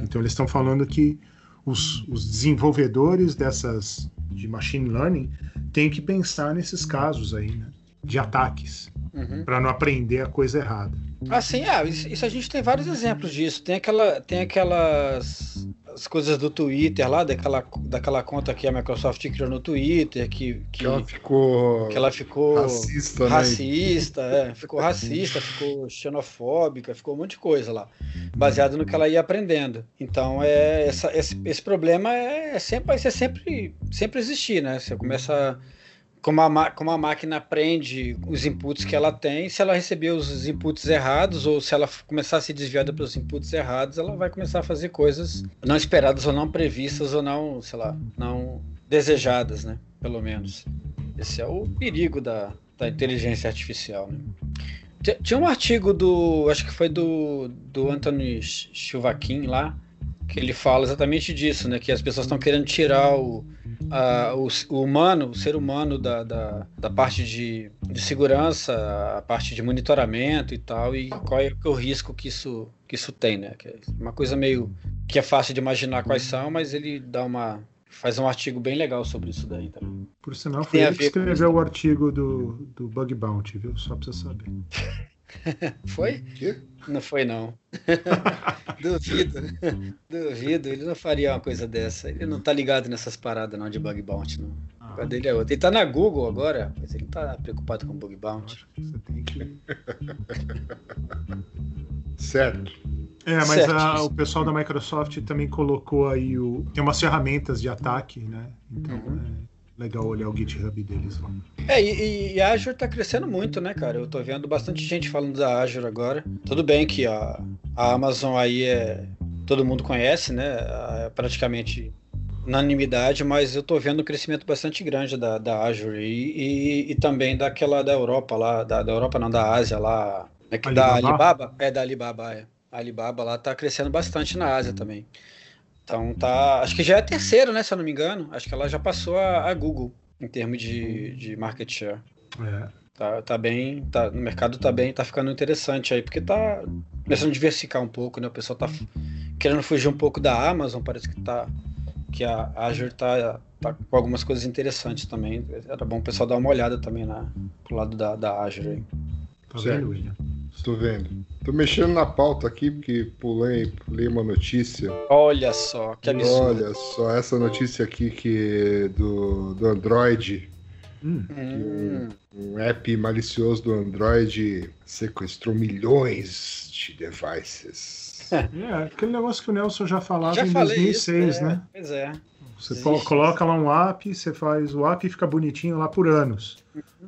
Então eles estão falando que os, os desenvolvedores dessas de machine learning têm que pensar nesses casos aí, né, de ataques, Uhum. para não aprender a coisa errada. Assim, ah, isso, isso a gente tem vários exemplos disso. Tem aquela, tem aquelas as coisas do Twitter lá, daquela, daquela conta que a Microsoft criou no Twitter, que, que, Que ela ficou que ela ficou racista, né? racista, é, ficou racista, ficou xenofóbica, ficou um monte de coisa lá, baseado no que ela ia aprendendo. Então, é, essa, esse, esse problema é sempre, vai ser sempre, sempre existir, né? Você começa como a, como a máquina aprende os inputs que ela tem, se ela receber os inputs errados ou se ela começar a ser desviada pelos inputs errados, ela vai começar a fazer coisas não esperadas ou não previstas ou não, sei lá, não desejadas, né? Pelo menos. Esse é o perigo da, da inteligência artificial, né? Ti- Tinha um artigo do, acho que foi do, do Anthony Chilvaquin lá, que ele fala exatamente disso, né? Que as pessoas estão querendo tirar o, a- o, o humano, o ser humano da, da, da parte de, de segurança, a parte de monitoramento e tal, e qual é o risco que isso, que isso tem, né? Que é uma coisa meio que é fácil de imaginar quais são, mas ele dá uma faz um artigo bem legal sobre isso daí também. Por sinal, foi ele que escreveu o artigo do, do Bug Bounty, viu? Só pra você saber. Foi? Quê? Não foi não. Duvido. Duvido, ele não faria uma coisa dessa. Ele não tá ligado nessas paradas não de bug bounty, não. Ah, A dele é outra. Ele tá na Google agora, mas ele não tá preocupado com bug bounty. acho que você tem que. Certo. É, mas Certo. a- o pessoal da Microsoft também colocou aí o. Tem umas ferramentas de ataque, né? Então Uhum. É legal olhar o GitHub deles lá. É, e, e a Azure tá crescendo muito, né, cara? Eu tô vendo bastante gente falando da Azure agora. Tudo bem que a, a Amazon aí é. Todo mundo conhece, né? É praticamente unanimidade, mas eu tô vendo um crescimento bastante grande da, da Azure e, e, e também daquela da Europa lá, da, da Europa não, da Ásia lá, né, que da Alibaba? Alibaba, é da Alibaba, é. A Alibaba lá tá crescendo bastante na Ásia também. Então tá, acho que já é a terceira, né, se eu não me engano, acho que ela já passou a, a Google em termos de, de market share. É. Tá, tá bem, tá, no mercado tá bem, tá ficando interessante aí, porque tá começando a diversificar um pouco, né? O pessoal tá querendo fugir um pouco da Amazon, parece que tá que a Azure tá tá com algumas coisas interessantes também. Era bom o pessoal dar uma olhada também na, pro lado da, da Azure aí. Tá vendo, William? Estou vendo. Tô mexendo na pauta aqui porque pulei, pulei uma notícia. Olha só, que absurdo. Olha só, essa notícia aqui que do, do Android, Hum, Hum, um app malicioso do Android sequestrou milhões de devices. é, aquele negócio que o Nelson já falava já em falei 2006, isso, é, né? Pois é. Você Existe co- coloca lá um app, você faz o app e fica bonitinho lá por anos.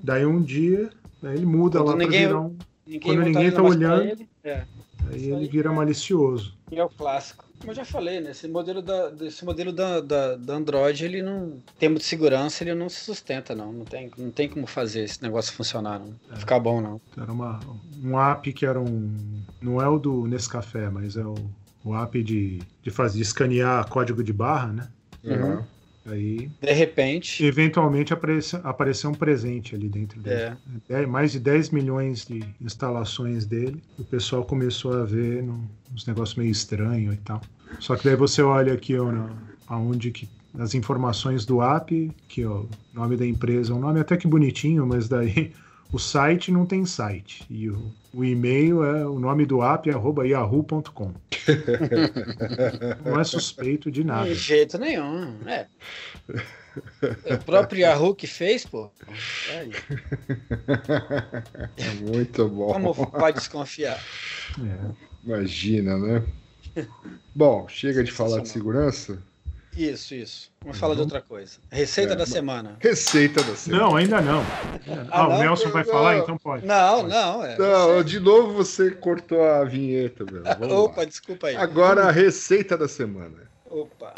Daí um dia, daí ele muda Quando lá para ninguém- virar um. Ninguém Quando ninguém tá pra olhando. Ele. É, Aí ele vira malicioso. e é o clássico. Como eu já falei, né? Esse modelo da, desse modelo da, da, da Android, ele não. Em termos de segurança, ele não se sustenta, não. Não tem, não tem como fazer esse negócio funcionar, não. É. Ficar bom, não. Era uma, um app que era um. Não é o do Nescafé, mas é o, o app de, de fazer de escanear código de barra, né? Uhum. Aí, De repente. eventualmente, aparece, apareceu um presente ali dentro dele. É. É, mais de 10 milhões de instalações dele. O pessoal começou a ver num- uns negócios meio estranhos e tal. Só que daí você olha aqui ó, na- aonde que as informações do app, que ó, o nome da empresa, um nome até que bonitinho, mas daí o site não tem site. E o, o e-mail é o nome do app é arroba yahoo.com. não é suspeito de nada. De jeito nenhum. É. É o próprio Yahoo que fez, pô. É, Muito bom. como pode desconfiar? É. Imagina, né? Bom, chega de falar de segurança. Isso, isso. Vamos falar de outra coisa. Receita É, da semana. Receita da semana. Não, ainda não. Ah, o não? Nelson vai Não. falar, então pode. Não, Pode. não. É Não, de novo você cortou a vinheta, meu. Vamos Opa, lá. desculpa aí. Agora a receita da semana. Opa.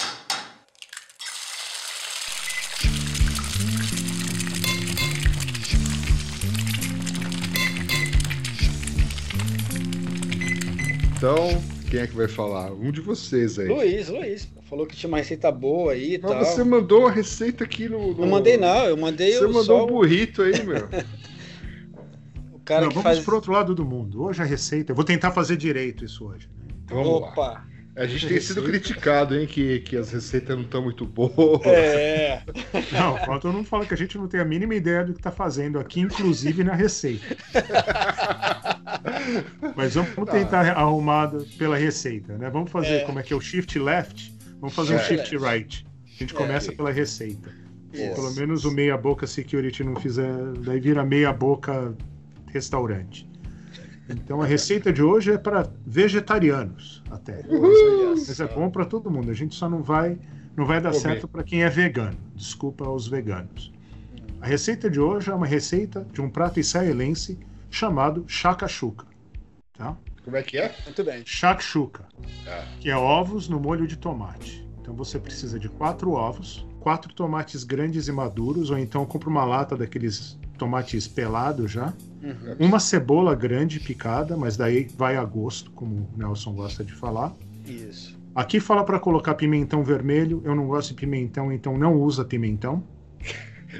Então, quem é que vai falar? Um de vocês aí. Luiz, Luiz. Falou que tinha uma receita boa aí e Mas tal. você mandou uma receita aqui no. no- Não mandei não, eu mandei Você o, mandou só um burrito aí, meu. o cara Não, vamos faz... pro outro lado do mundo. Hoje a receita. Eu vou tentar fazer direito isso hoje. né? Vamos lá. Opa. A gente tem sido criticado, hein, que, que as receitas não estão muito boas. É. Não, falta eu não falo que a gente não tem a mínima ideia do que está fazendo aqui, inclusive na receita. Mas vamos tentar arrumar pela receita, né? Vamos fazer É. como é que é o shift left, vamos fazer um shift right. A gente É. começa pela receita. Isso. Pelo menos o meia boca security não fizer, daí vira meia boca restaurante. Então a receita de hoje é para vegetarianos até. Olha Mas é bom para todo mundo. A gente só não vai não vai dar Comer. certo para quem é vegano. Desculpa aos veganos. A receita de hoje é uma receita de um prato israelense chamado shakshuka, tá? Como é que é? Muito bem. Shakshuka, Ah. que é ovos no molho de tomate. Então você precisa de quatro ovos, quatro tomates grandes e maduros, ou então compra uma lata daqueles tomates pelados já, Uhum. uma cebola grande picada, mas daí vai a gosto, como o Nelson gosta de falar. Isso. Aqui fala para colocar pimentão vermelho. Eu não gosto de pimentão, então não usa pimentão.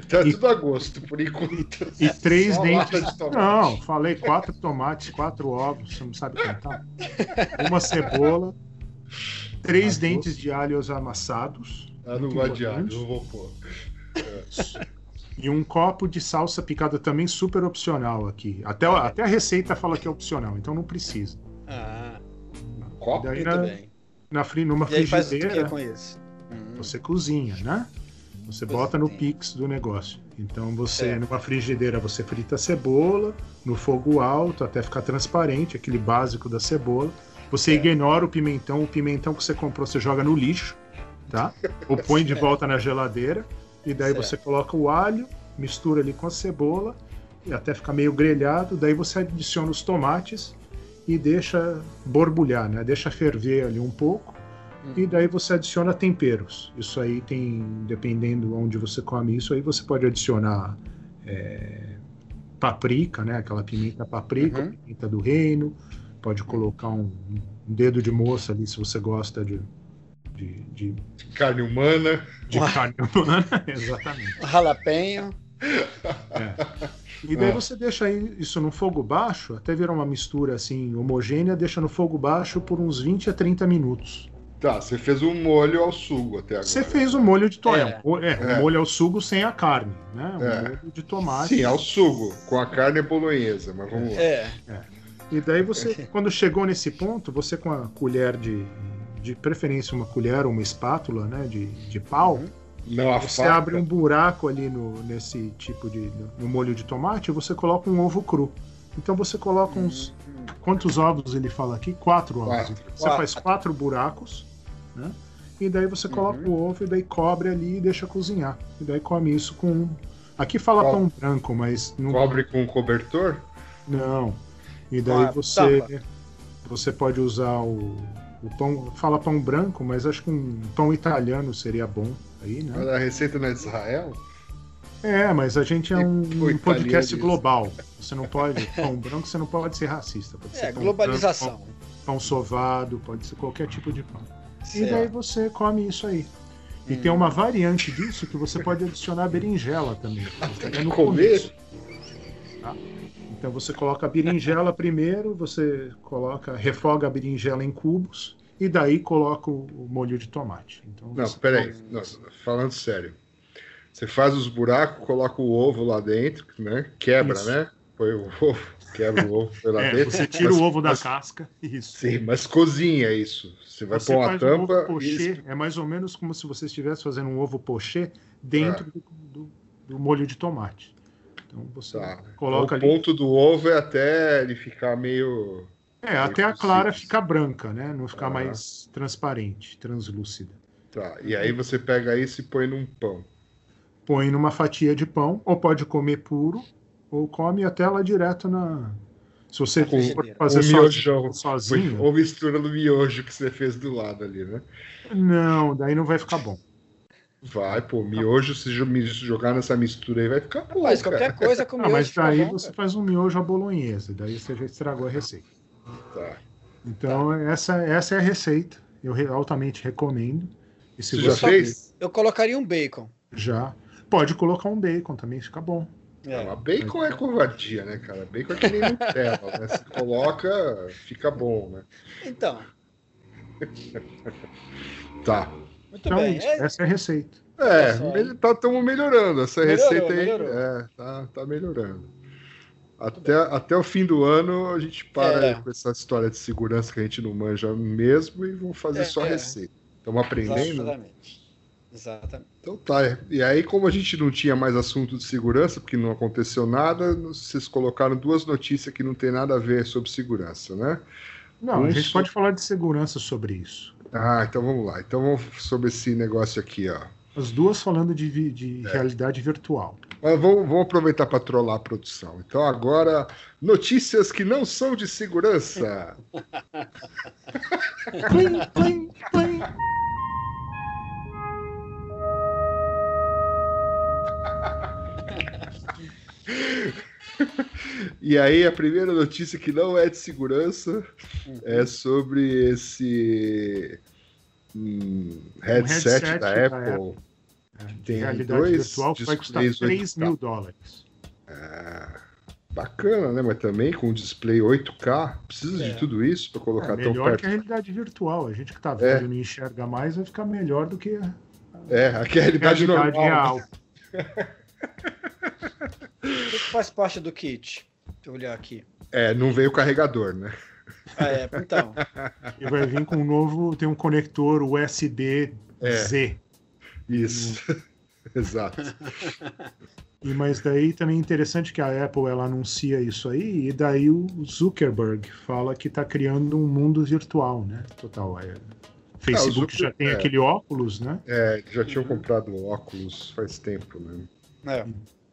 Tá E- tudo a gosto, por enquanto. E três Só dentes. de. Não, falei quatro tomates, quatro ovos. Você não sabe contar? Uma cebola, três Ah, dentes de alhos amassados Ah, não vai de alho, não vou pôr. e um copo de salsa picada também super opcional aqui. Até, até a receita fala que é opcional, então não precisa. Ah, Copo? Daí na, bem. na numa E aí faz o que frigideira. com isso? Hum. Você cozinha, né? Você bota no pix do negócio. Então você, Certo. numa frigideira, você frita a cebola no fogo alto até ficar transparente, aquele básico da cebola. Você ignora o pimentão, o pimentão que você comprou você joga no lixo, tá? Ou põe de volta na geladeira. E daí você coloca o alho, mistura ali com a cebola e até ficar meio grelhado. Daí você adiciona os tomates e deixa borbulhar, né? Deixa ferver ali um pouco. E daí você adiciona temperos. Isso aí tem, dependendo onde você come isso, aí você pode adicionar é, paprika, né? Aquela pimenta paprika, Uhum. pimenta do reino. Pode colocar um, um dedo de moça ali se você gosta de, de, de, Carne humana. de Uau. carne humana. Exatamente. Jalapenho. E daí Ah. você deixa aí isso no fogo baixo, até virar uma mistura assim homogênea, deixa no fogo baixo por uns 20 a 30 minutos. Tá, você fez um molho ao sugo até agora. Você fez o molho de tomate. É. É, um- é, um É. molho ao sugo sem a carne, né? Um É. molho de tomate. Sim, ao sugo, com a carne bolonhesa, mas vamos lá. É. E daí você, quando chegou nesse ponto, você com a colher de, de preferência uma colher ou uma espátula, né, de, de pau, Não, a você faca. abre um buraco ali no, nesse tipo de no, no molho de tomate e você coloca um ovo cru. Então você coloca uns quantos ovos ele fala aqui? Quatro ovos. Quatro. Você Quatro. faz quatro buracos, né? E daí você coloca Uhum. o ovo e daí cobre ali e deixa cozinhar. E daí come isso com Aqui fala Qual- pão branco, mas não Cobre com cobertor? não. E daí a você tampa. você pode usar o, o pão, fala pão branco, mas acho que um pão italiano seria bom aí, né? A receita não é de Israel? É, mas a gente é um, um podcast global. Você não pode pão branco, você não pode ser racista. Pode ser É, pão globalização. branco, pão, pão sovado, pode ser qualquer tipo de pão. E daí Certo. você come isso aí. E Hum. tem uma variante disso que você pode adicionar berinjela também. É no Comer? começo. Tá? Então você coloca a berinjela primeiro, você coloca, refoga a berinjela em cubos e daí coloca o, molho de tomate. Então, Não, peraí. Nossa, falando sério. Você faz os buracos, coloca o ovo lá dentro, né? Quebra, Isso. né? Põe o ovo, quebra o ovo, põe lá É, dentro. você tira Mas- o ovo da mas- casca. Isso. Sim, mas cozinha isso. Você vai Você pôr uma faz um tampa pochê, é mais ou menos como se você estivesse fazendo um ovo pochê dentro do, do- do molho de tomate. Então você Tá. coloca o ali. ponto do ovo é até ele ficar meio. É, até a Meio clara ficar branca, né? Não ficar Ah. mais transparente, translúcida. Tá. E aí você pega isso e põe num pão. Põe numa fatia de pão, ou pode comer puro, ou come até lá direto na. Se você Com for o fazer miojão. sozinho, sozinho, Ou mistura no miojo que você fez do lado ali, né? não, daí não vai ficar bom. Vai, pô, miojo, se jogar nessa mistura aí vai ficar bom. Mas cara. qualquer coisa com Ah, miojo mas fica daí bom, você cara. faz um miojo à bolonhesa, daí você já estragou a receita. Tá. Então, essa, essa é a receita. Eu altamente recomendo. E se Você já você fez? Eu colocaria um bacon. já pode colocar um bacon também, fica bom. É. Não, a bacon é covardia, né, cara? Bacon é que nem Nutella, né? Se coloca, fica bom, né? Então, Tá. muito Então, bem. isso, É, essa é a receita. É, ele tá, estamos melhorando. Essa Melhorou, receita aí melhorou. É, tá, tá melhorando. Até, até o fim do ano a gente para É. com essa história de segurança que a gente não manja mesmo e vamos fazer É, só é. receita. Estamos aprendendo. exatamente. Exatamente. Então tá. E aí, como a gente não tinha mais assunto de segurança, porque não aconteceu nada, vocês colocaram duas notícias que não tem nada a ver sobre segurança, né? Não, a gente Isso. pode falar de segurança sobre isso. Ah, então vamos lá. Então vamos sobre esse negócio aqui, ó. As duas falando de, de É. realidade virtual. Mas vamos, vamos aproveitar para trollar a produção. Então agora, notícias que não são de segurança. Plim, plim, plim. E aí, a primeira notícia que não é de segurança é sobre esse hum, headset, headset da da Apple. É, de Tem realidade dois virtual que vai custar displays 3 mil dólares. Bacana, né? Mas também com display 8K. Precisa É. de tudo isso para É colocar tão melhor perto. que a realidade virtual. A gente que tá É. vendo e não enxerga mais vai ficar melhor do que a É, aqui é a realidade, realidade normal. real. O que que faz parte do kit? Deixa eu olhar aqui. É, não veio o carregador, né? Ah, é, então. E vai vir com um novo, tem um conector USB-Z. É. Isso. Exato. E mas daí também é interessante que a Apple ela anuncia isso aí e daí o Zuckerberg fala que está criando um mundo virtual, né? Total. É, Facebook Zucker- já tem é. aquele óculos, né? É, já tinham comprado óculos faz tempo, né? É.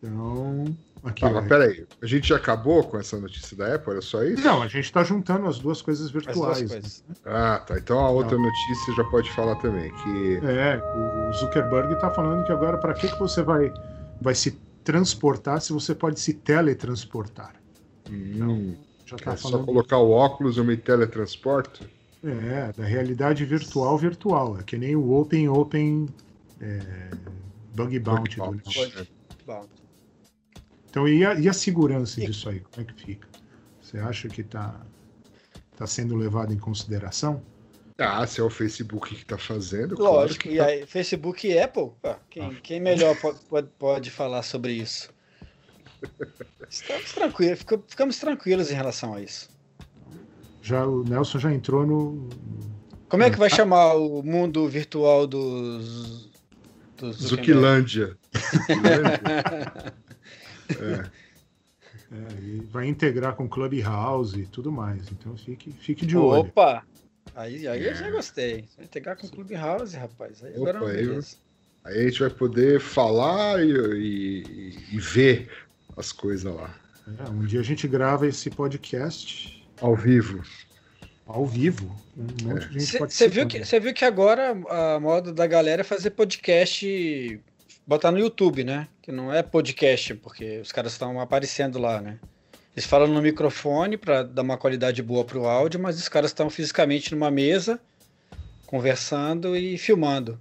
Então, aqui. Tá, mas peraí. A gente já acabou com essa notícia da Apple? Era só isso? Não, a gente está juntando as duas coisas As duas virtuais. né? coisas. Ah, tá. Então a outra notícia já pode falar também. Que É, o Zuckerberg está falando que agora para que, que você vai, vai se transportar se você pode se teletransportar? hum, Já está é só falando colocar o óculos e eu me teletransporto? é, da realidade virtual virtual. É que nem o Open Open é, Bug Bounty. do Bounty. Então, e a, e a segurança E- disso aí? Como é que fica? Você acha que está tá sendo levado em consideração? Ah, se é o Facebook que tá fazendo, claro Lógico, que e tá- aí, Facebook e Apple, pô, quem, quem melhor po- pode, pode falar sobre isso? Estamos tranquilos, fica- ficamos tranquilos em relação a isso. Já, o Nelson já entrou no. Como é que vai chamar o mundo virtual dos. dos Zuquilândia. Zuquilândia. é, e vai integrar com Clubhouse e tudo mais. Então fique, fique de olho. Opa! Aí, aí eu já gostei. Vai integrar com o Clubhouse, rapaz. Aí agora é uma Opa, aí eu-. Aí a gente vai poder falar e, e- e ver as coisas lá. É, um dia a gente grava esse podcast Ao vivo. ao vivo. Um monte de gente Você viu, que- viu que agora a moda da galera é fazer podcast, botar no YouTube, né? Que não é podcast, porque os caras estão aparecendo lá, né? Eles falam no microfone para dar uma qualidade boa pro áudio, mas os caras estão fisicamente numa mesa, conversando e filmando.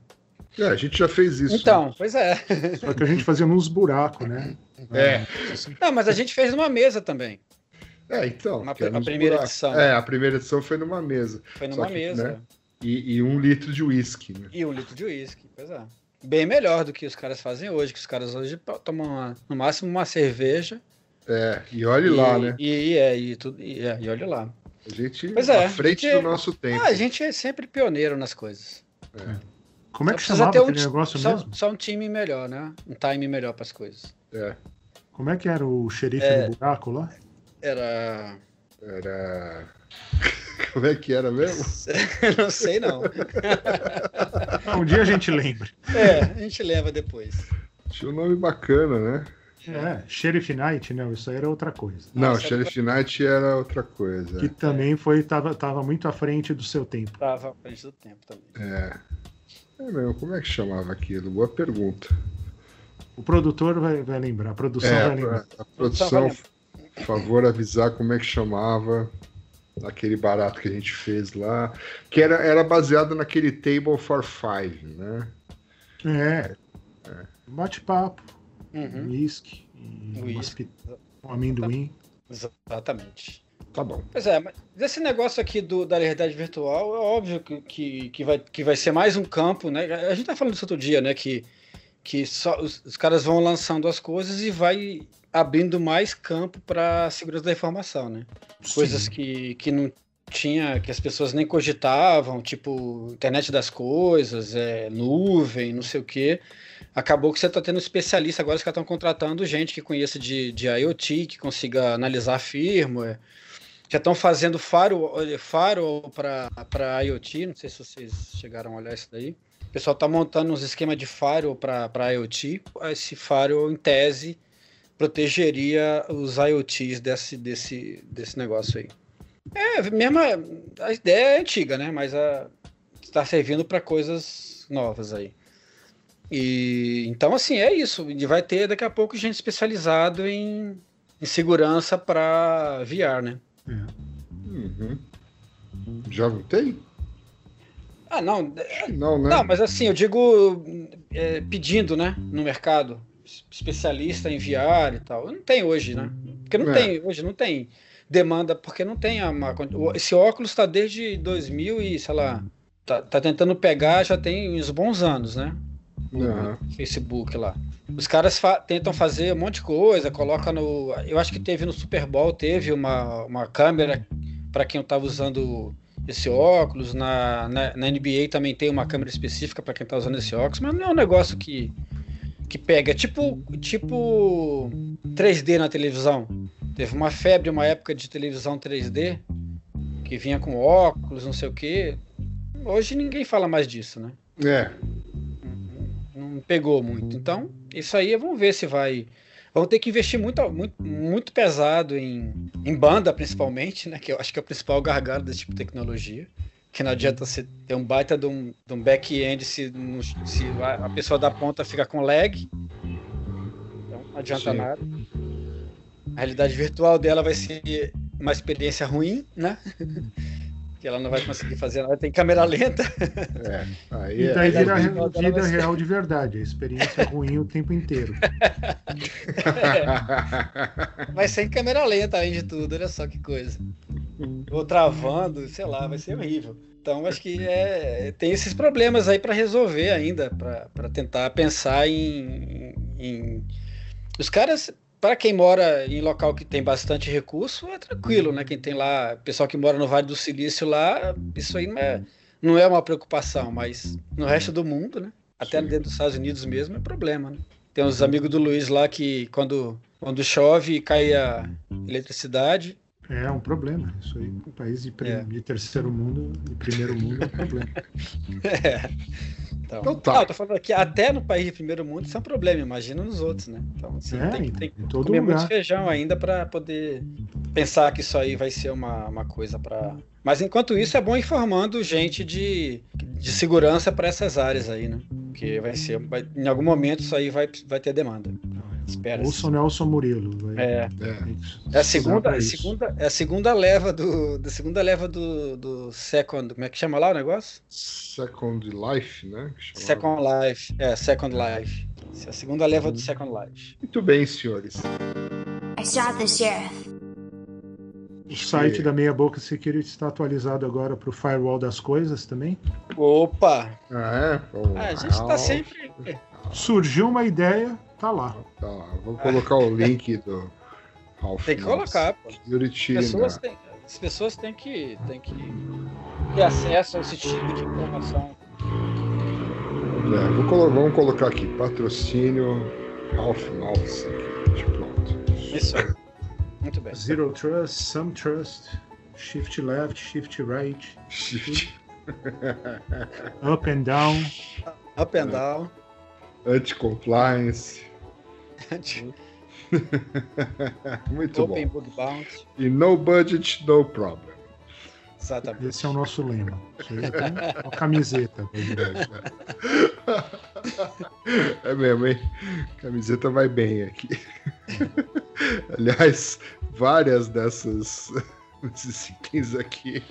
É, a gente já fez isso. Então, pois é. Só que a gente fazia nos buracos, né? É. Não, mas a gente fez numa mesa também. É, então. Uma- a primeira buracos. edição. É, a primeira edição foi numa mesa. Foi numa que, mesa. né? E, e um litro de uísque, né? E um litro de uísque, pois é. Bem melhor do que os caras fazem hoje, que os caras hoje to- tomam uma- no máximo uma cerveja. É, e olhe e, lá, né? E, e é, e, tudo, e, é, e olha lá. A gente Pois é, à frente porque- do nosso tempo. Ah, a gente é sempre pioneiro nas coisas. Como é que Só precisa chamava ter um aquele negócio só, mesmo? só um time melhor, né? Um time melhor para as coisas. É, Como é que era o xerife É. no buraco lá? Era. era. Como é que era mesmo? não sei não. Um dia a gente lembra. É, a gente leva depois. Tinha um nome bacana, né? É, Sheriff Knight, não, isso aí era outra coisa. Não, Nossa, Sheriff Knight era outra coisa. Que também foi, tava, tava muito à frente do seu tempo. Tava à frente do tempo também. É. É mesmo, como é que chamava aquilo? Boa pergunta. O produtor vai, vai lembrar, a produção É, vai lembrar. a, a produção, por favor, avisar como é que chamava aquele barato que a gente fez lá, que era, era baseado naquele Table for Five, né? É. Bate-papo, Uhum, Uísque. pi- um amendoim. exatamente. Tá bom. Pois é, mas esse negócio aqui do, da realidade virtual é óbvio que, que, que, vai, que vai ser mais um campo, né? A gente tá falando isso outro dia, né? Que, que só, os, os caras vão lançando as coisas e vai abrindo mais campo para segurança da informação, né? Coisas Sim. que, que não tinha, que as pessoas nem cogitavam, tipo internet das coisas, é, nuvem, não sei o quê. Acabou que você está tendo especialista agora, os caras estão contratando gente que conheça de, de IoT, que consiga analisar firmware. Já estão fazendo firewall, firewall para IoT, não sei se vocês chegaram a olhar isso daí. O pessoal está montando uns esquemas de firewall para IoT. Esse firewall, em tese, protegeria os IoTs desse, desse, desse negócio aí. É, mesmo a, a ideia é antiga, né? Mas está servindo para coisas novas aí. E então assim é isso. E vai ter daqui a pouco gente especializado em, em segurança para VR, né? Uhum. Já não tem? Ah, não. Não, né? Não, mas assim, eu digo é, pedindo, né? No mercado. Especialista em VR e tal. Não tem hoje, né? Porque não É. tem, hoje não tem demanda, porque não tem uma. o- Esse óculos está desde 2000 e, sei lá, tá, tá tentando pegar já tem uns bons anos, né? Aham. Facebook lá. Os caras fa- tentam fazer um monte de coisa, coloca no. Eu acho que teve no Super Bowl, teve uma, uma câmera para quem estava usando esse óculos. Na, na, na NBA também tem uma câmera específica para quem está usando esse óculos, mas não é um negócio que, que pega. Tipo, tipo 3D na televisão. Teve uma febre, uma época de televisão 3D, que vinha com óculos, não sei o quê. Hoje ninguém fala mais disso, né? É. não pegou muito. Então, isso aí vamos ver se vai. Vão ter que investir muito, muito, muito pesado em, em banda, principalmente, né? Que eu acho que é o principal gargalo desse tipo de tecnologia. Que não adianta você ter um baita de um, de um back-end se, se a pessoa da ponta fica com lag. Então, não adianta Sim. nada. A realidade virtual dela vai ser uma experiência ruim, né? que ela não vai conseguir fazer nada. Tem câmera lenta. É. Aí E é. daí vira vida vida ser- real de verdade, a experiência ruim o tempo inteiro. Vai ser em câmera lenta, além de tudo. Olha só que coisa. Ou travando, sei lá, vai ser horrível. Então, acho que é, tem esses problemas aí para resolver ainda, para tentar pensar em, em- Os caras, para quem mora em local que tem bastante recurso, é tranquilo, né? Quem tem lá, pessoal que mora no Vale do Silício lá, isso aí não é, não é uma preocupação, mas no resto do mundo, né? Até Sim. dentro dos Estados Unidos mesmo é problema, né? Tem uns amigos do Luiz lá que quando, quando chove cai a eletricidade, É um problema. Isso aí, um país de, É. de terceiro mundo, de primeiro mundo, é um problema. Então, Então tá. Não, eu tô falando que até no país de primeiro mundo isso é um problema, imagina nos outros, né? Então você É, tem, em- tem que comer lugar. muito feijão ainda para poder pensar que isso aí vai ser uma, uma coisa para. Mas enquanto isso é bom informando gente de, de segurança para essas áreas aí, né? Porque vai ser, vai- em algum momento isso aí vai, vai ter demanda. Espera. Ouça o Nelson Murilo. vai- É. É. que É a segunda, pra a segunda, é a segunda leva do, da segunda leva do, do second, como é que chama lá o negócio? Second Life, né? Second Life. É, Second Life. Essa é a segunda leva do Second Life. Muito bem, senhores. I shot the sheriff. O site da Meia Boca Security está atualizado agora para o Firewall das Coisas também. Opa! Ah, é? Ah, a gente tá sempre. Surgiu uma ideia, tá lá. Tá lá, vou colocar o link do Ralph. Tem que colocar, pô. Security As pessoas na- têm, as pessoas têm que, têm que ter acesso a esse tipo de informação. É, vou colo- vamos colocar aqui, patrocínio Ralph Mouse Security. Pronto. Isso. Muito bem. Zero Trust, Some Trust, Shift Left, Shift Right, Shift. Up and Down. Up and down. Anti-compliance. Muito Open bom. bug bounty. E no budget, no problem. Exatamente. Esse é o nosso lema. Tem uma camiseta. É mesmo, hein? Camiseta vai bem aqui. Aliás, várias dessas desses itens aqui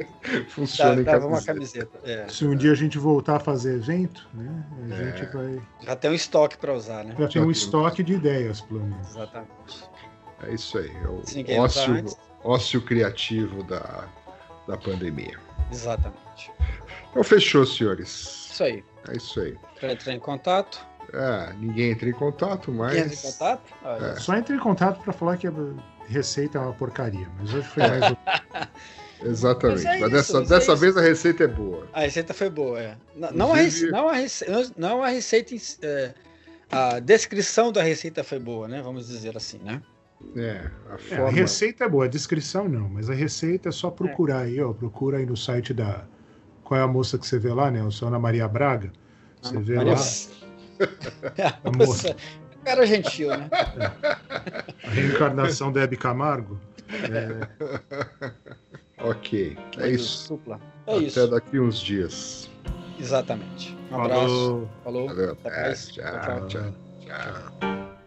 funcionam Tá, em tava uma camiseta. É. Se um dia a gente voltar a fazer evento, né, a É. gente vai Já tem um estoque para usar, né? já Já um tem. estoque de ideias, pelo menos. Exatamente. É isso aí. É o ócio, antes. ócio criativo da, da pandemia. Exatamente. Então fechou, senhores. Isso aí. É isso aí. Para entrar em contato. É, ninguém entra em contato, mas. Quer entrar em contato? Olha, É. Só entre em contato para falar que a receita é uma porcaria, mas hoje foi mais o Exatamente. Mas é Mas isso, dessa, é dessa isso. vez a receita é boa. A receita foi boa, é. Não, não, a, Inclusive- rece- não, a, rece- não a receita. é, a descrição da receita foi boa, né? Vamos dizer assim, né? É, a É, a forma. receita é boa, a descrição não, mas a receita é só procurar aí, ó. Procura aí no site da. Qual é a moça que você vê lá, né? O seu Ana Maria Braga. Você vê Maria- lá A moça. Cara gentil, né? a reencarnação da Hebe Camargo. É, Ok. É isso. Supla. É Até isso. daqui uns dias. Exatamente. Um abraço. falou. Falou. Valeu. Até É, mais. tchau, Tchau, tchau. tchau,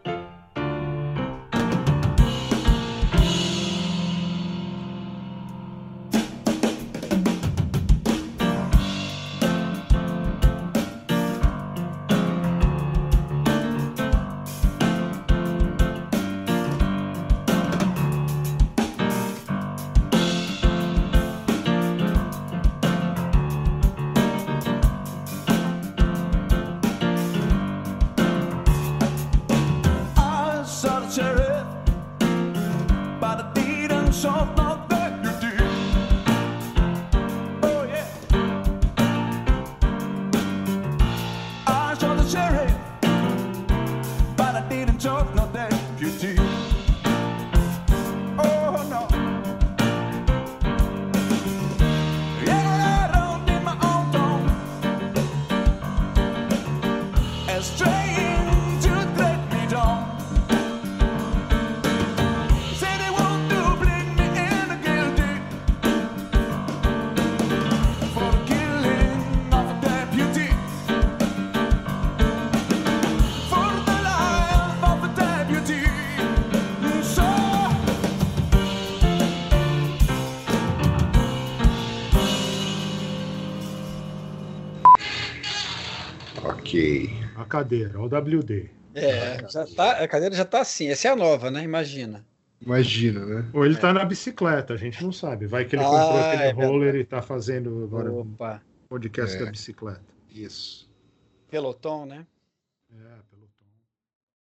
cadeira, o WD. É, já tá, a cadeira já tá assim. Essa é a nova, né? Imagina. Imagina, né? Ou ele tá na bicicleta, a gente não sabe. Vai que ele Ah, comprou aquele é roller e tá fazendo agora um Opa, podcast É. da bicicleta. Isso. pelotão, né? É,